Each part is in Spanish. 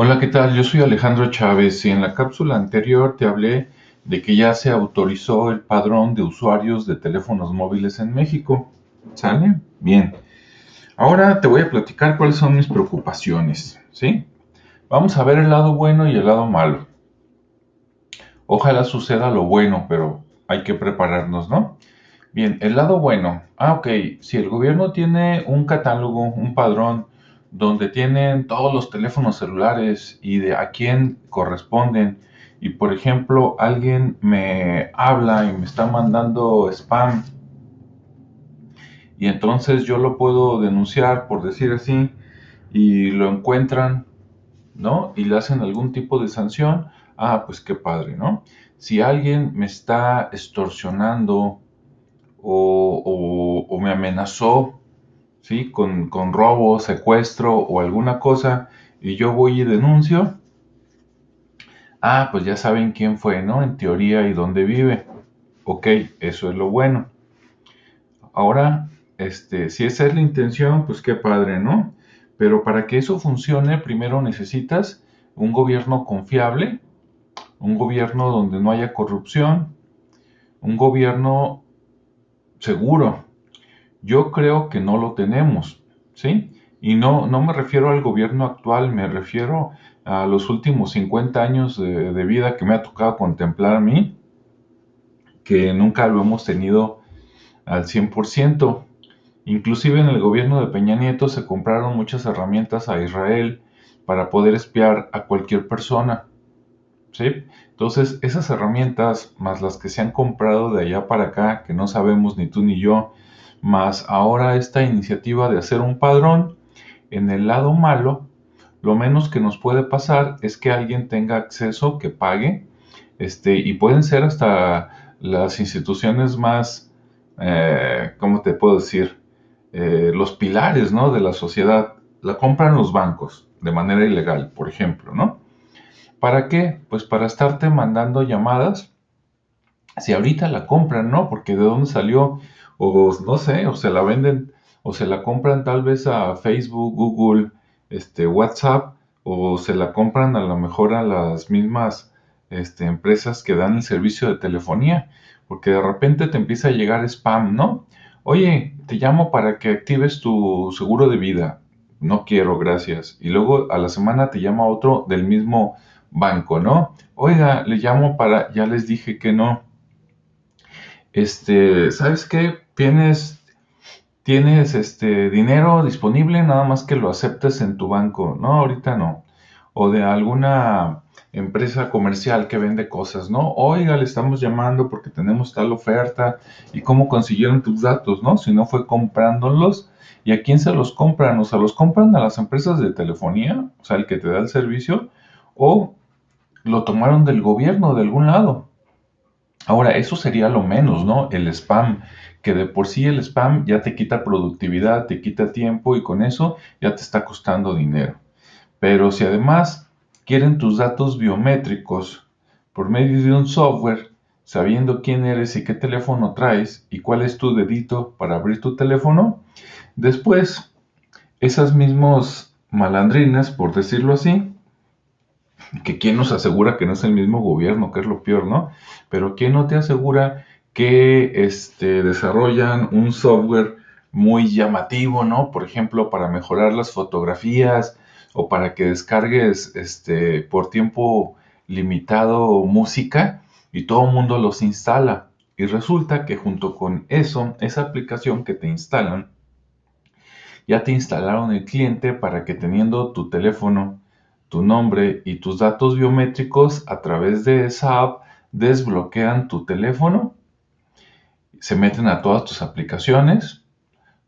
Hola, ¿qué tal? Yo soy Alejandro Chávez y en la cápsula anterior te hablé de que ya se autorizó el padrón de usuarios de teléfonos móviles en México. ¿Sale? Bien. Ahora te voy a platicar cuáles son mis preocupaciones, ¿sí? Vamos a ver el lado bueno y el lado malo. Ojalá suceda lo bueno, pero hay que prepararnos, ¿no? Bien, el lado bueno. Ah, ok. Si el gobierno tiene un catálogo, un padrón, donde tienen todos los teléfonos celulares y de a quién corresponden. Y por ejemplo, alguien me habla y me está mandando spam. Y entonces yo lo puedo denunciar, por decir así, y lo encuentran, ¿no? Y le hacen algún tipo de sanción. Ah, pues qué padre, ¿no? Si alguien me está extorsionando o, o me amenazó ¿sí? Con, con robo, secuestro o alguna cosa y yo voy y denuncio, ah, pues ya saben quién fue, ¿no? En teoría y dónde vive. Ok, eso es lo bueno. Ahora, este, si esa es la intención, pues qué padre, ¿no? Pero para que eso funcione, primero necesitas un gobierno confiable, un gobierno donde no haya corrupción, un gobierno seguro, yo creo que no lo tenemos, ¿sí? Y no, no me refiero al gobierno actual, me refiero a los últimos 50 años de, vida que me ha tocado contemplar a mí, que nunca lo hemos tenido al 100%. Inclusive en el gobierno de Peña Nieto se compraron muchas herramientas a Israel para poder espiar a cualquier persona. ¿sí? Entonces, esas herramientas, más las que se han comprado de allá para acá, que no sabemos ni tú ni yo, más ahora esta iniciativa de hacer un padrón, en el lado malo, lo menos que nos puede pasar es que alguien tenga acceso, que pague, este, y pueden ser hasta las instituciones más, eh, ¿cómo te puedo decir? Eh, los pilares, ¿no? De la sociedad. La compran los bancos de manera ilegal, por ejemplo, ¿no? ¿Para qué? Pues para estarte mandando llamadas. Si ahorita la compran, ¿no? Porque de dónde salió o no sé, o se la venden, o se la compran tal vez a Facebook, Google, este, WhatsApp, o se la compran a lo mejor a las mismas este, empresas que dan el servicio de telefonía, porque de repente te empieza a llegar spam, ¿no? Oye, te llamo para que actives tu seguro de vida. No quiero, gracias. Y luego a la semana te llama otro del mismo banco, ¿no? Oiga, le llamo para, ya les dije que no. Este, ¿sabes qué? Tienes, tienes este dinero disponible, nada más que lo aceptes en tu banco. No, ahorita no. O de alguna empresa comercial que vende cosas, ¿no? Oiga, le estamos llamando porque tenemos tal oferta y cómo consiguieron tus datos, ¿no? Si no fue comprándolos. ¿Y a quién se los compran? O sea, los compran a las empresas de telefonía, o sea, el que te da el servicio, o lo tomaron del gobierno, de algún lado. Ahora, eso sería lo menos, ¿no? El spam, que de por sí el spam ya te quita productividad, te quita tiempo y con eso ya te está costando dinero. Pero si además quieren tus datos biométricos por medio de un software, sabiendo quién eres y qué teléfono traes y cuál es tu dedito para abrir tu teléfono, después esas mismas malandrinas, por decirlo así, que quién nos asegura que no es el mismo gobierno, que es lo peor, ¿no? Pero quién no te asegura que este, desarrollan un software muy llamativo, ¿no? Por ejemplo, para mejorar las fotografías o para que descargues este, por tiempo limitado música y todo el mundo los instala. Y resulta que junto con eso, esa aplicación que te instalan, ya te instalaron el cliente para que teniendo tu teléfono, tu nombre y tus datos biométricos a través de esa app desbloquean tu teléfono, se meten a todas tus aplicaciones,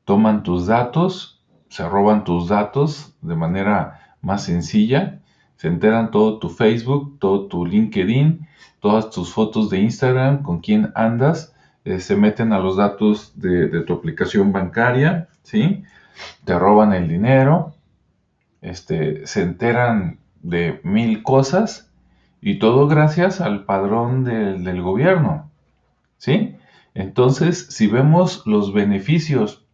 toman tus datos, se roban tus datos de manera más sencilla, se enteran todo tu Facebook, todo tu LinkedIn, todas tus fotos de Instagram, con quién andas, eh, se meten a los datos de, de, tu aplicación bancaria, ¿sí? Te roban el dinero, este, se enteran de mil cosas y todo gracias al padrón del, del gobierno. ¿Sí? Entonces, si vemos los beneficios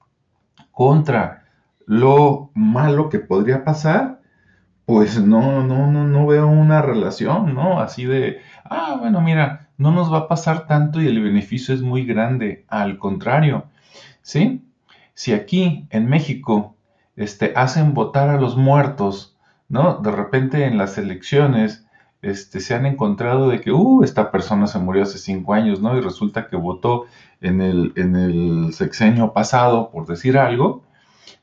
contra lo malo que podría pasar, pues no, no, no, no veo una relación, ¿no? Así de, ah, bueno, mira, no nos va a pasar tanto y el beneficio es muy grande. Al contrario, ¿sí? Si aquí en México este, hacen votar a los muertos, ¿no? De repente en las elecciones este, se han encontrado de que, uh, esta persona se murió hace cinco años, ¿no? Y resulta que votó en el, en el sexenio pasado, por decir algo,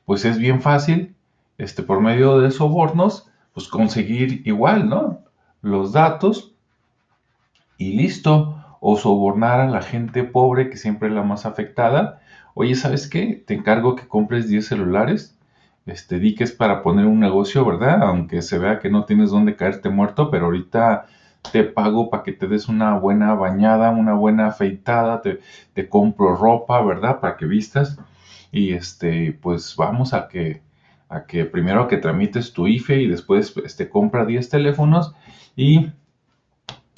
pues es bien fácil, este, por medio de sobornos, pues conseguir igual, ¿no? Los datos y listo. O sobornar a la gente pobre que siempre es la más afectada. Oye, ¿sabes qué? Te encargo que compres 10 celulares. Este, di que es para poner un negocio, ¿verdad? Aunque se vea que no tienes dónde caerte muerto, pero ahorita te pago para que te des una buena bañada, una buena afeitada, te, compro ropa, ¿verdad? Para que vistas. Y este, pues vamos a que a que primero que tramites tu IFE y después este, compra 10 teléfonos y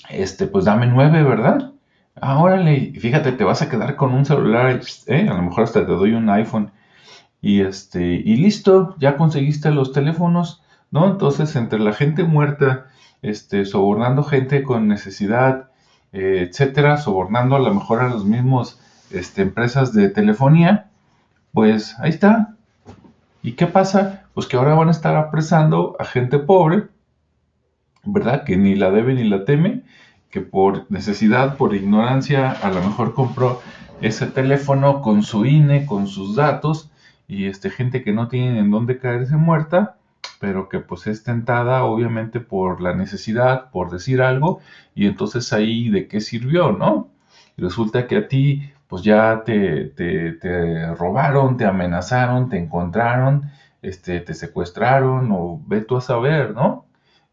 este, pues dame 9, ¿verdad? Ahora fíjate, te vas a quedar con un celular, ¿eh? a lo mejor hasta te doy un iPhone y este, y listo, ya conseguiste los teléfonos, ¿no? Entonces, entre la gente muerta, este, sobornando gente con necesidad, eh, etcétera, sobornando a lo mejor a los mismos este, empresas de telefonía, pues ahí está, ¿Y qué pasa? Pues que ahora van a estar apresando a gente pobre, ¿verdad? Que ni la debe ni la teme, que por necesidad, por ignorancia, a lo mejor compró ese teléfono con su INE, con sus datos, y este, gente que no tiene en dónde caerse muerta, pero que pues es tentada obviamente por la necesidad, por decir algo, y entonces ahí de qué sirvió, ¿no? Resulta que a ti pues ya te, te, robaron, te amenazaron, te encontraron, este, te secuestraron o ve tú a saber, ¿no?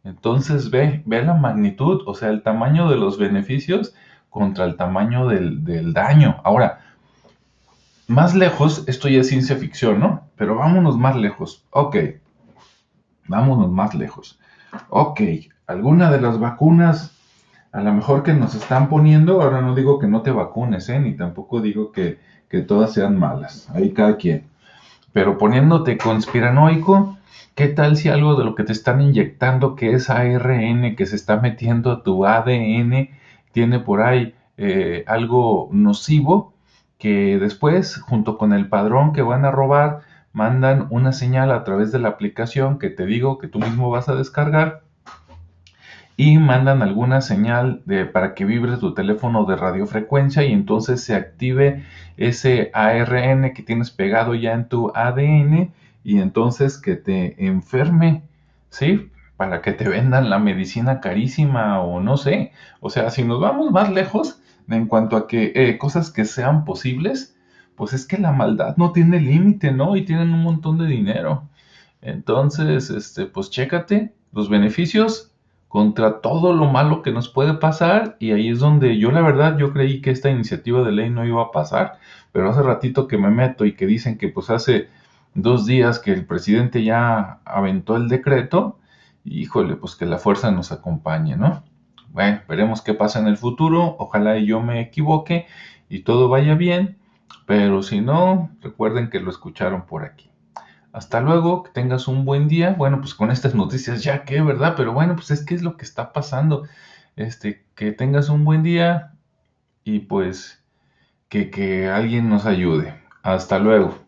Entonces ve, ve la magnitud, o sea, el tamaño de los beneficios contra el tamaño del, del daño. Ahora, más lejos, esto ya es ciencia ficción, ¿no? Pero vámonos más lejos. Ok, vámonos más lejos. Ok, alguna de las vacunas a lo mejor que nos están poniendo, ahora no digo que no te vacunes, ¿eh? ni tampoco digo que, todas sean malas, ahí cada quien. Pero poniéndote conspiranoico, ¿qué tal si algo de lo que te están inyectando, que es ARN, que se está metiendo a tu ADN, tiene por ahí eh, algo nocivo, que después, junto con el padrón que van a robar, mandan una señal a través de la aplicación que te digo que tú mismo vas a descargar y mandan alguna señal de, para que vibre tu teléfono de radiofrecuencia y entonces se active ese ARN que tienes pegado ya en tu ADN y entonces que te enferme, ¿sí? Para que te vendan la medicina carísima o no sé. O sea, si nos vamos más lejos en cuanto a que eh, cosas que sean posibles, pues es que la maldad no tiene límite, ¿no? Y tienen un montón de dinero. Entonces, este, pues chécate los beneficios contra todo lo malo que nos puede pasar y ahí es donde yo la verdad yo creí que esta iniciativa de ley no iba a pasar, pero hace ratito que me meto y que dicen que pues hace dos días que el presidente ya aventó el decreto, híjole, pues que la fuerza nos acompañe, ¿no? Bueno, veremos qué pasa en el futuro, ojalá yo me equivoque y todo vaya bien, pero si no, recuerden que lo escucharon por aquí. Hasta luego, que tengas un buen día. Bueno, pues con estas noticias ya que, ¿verdad? Pero bueno, pues es que es lo que está pasando. Este, que tengas un buen día y pues que, que alguien nos ayude. Hasta luego.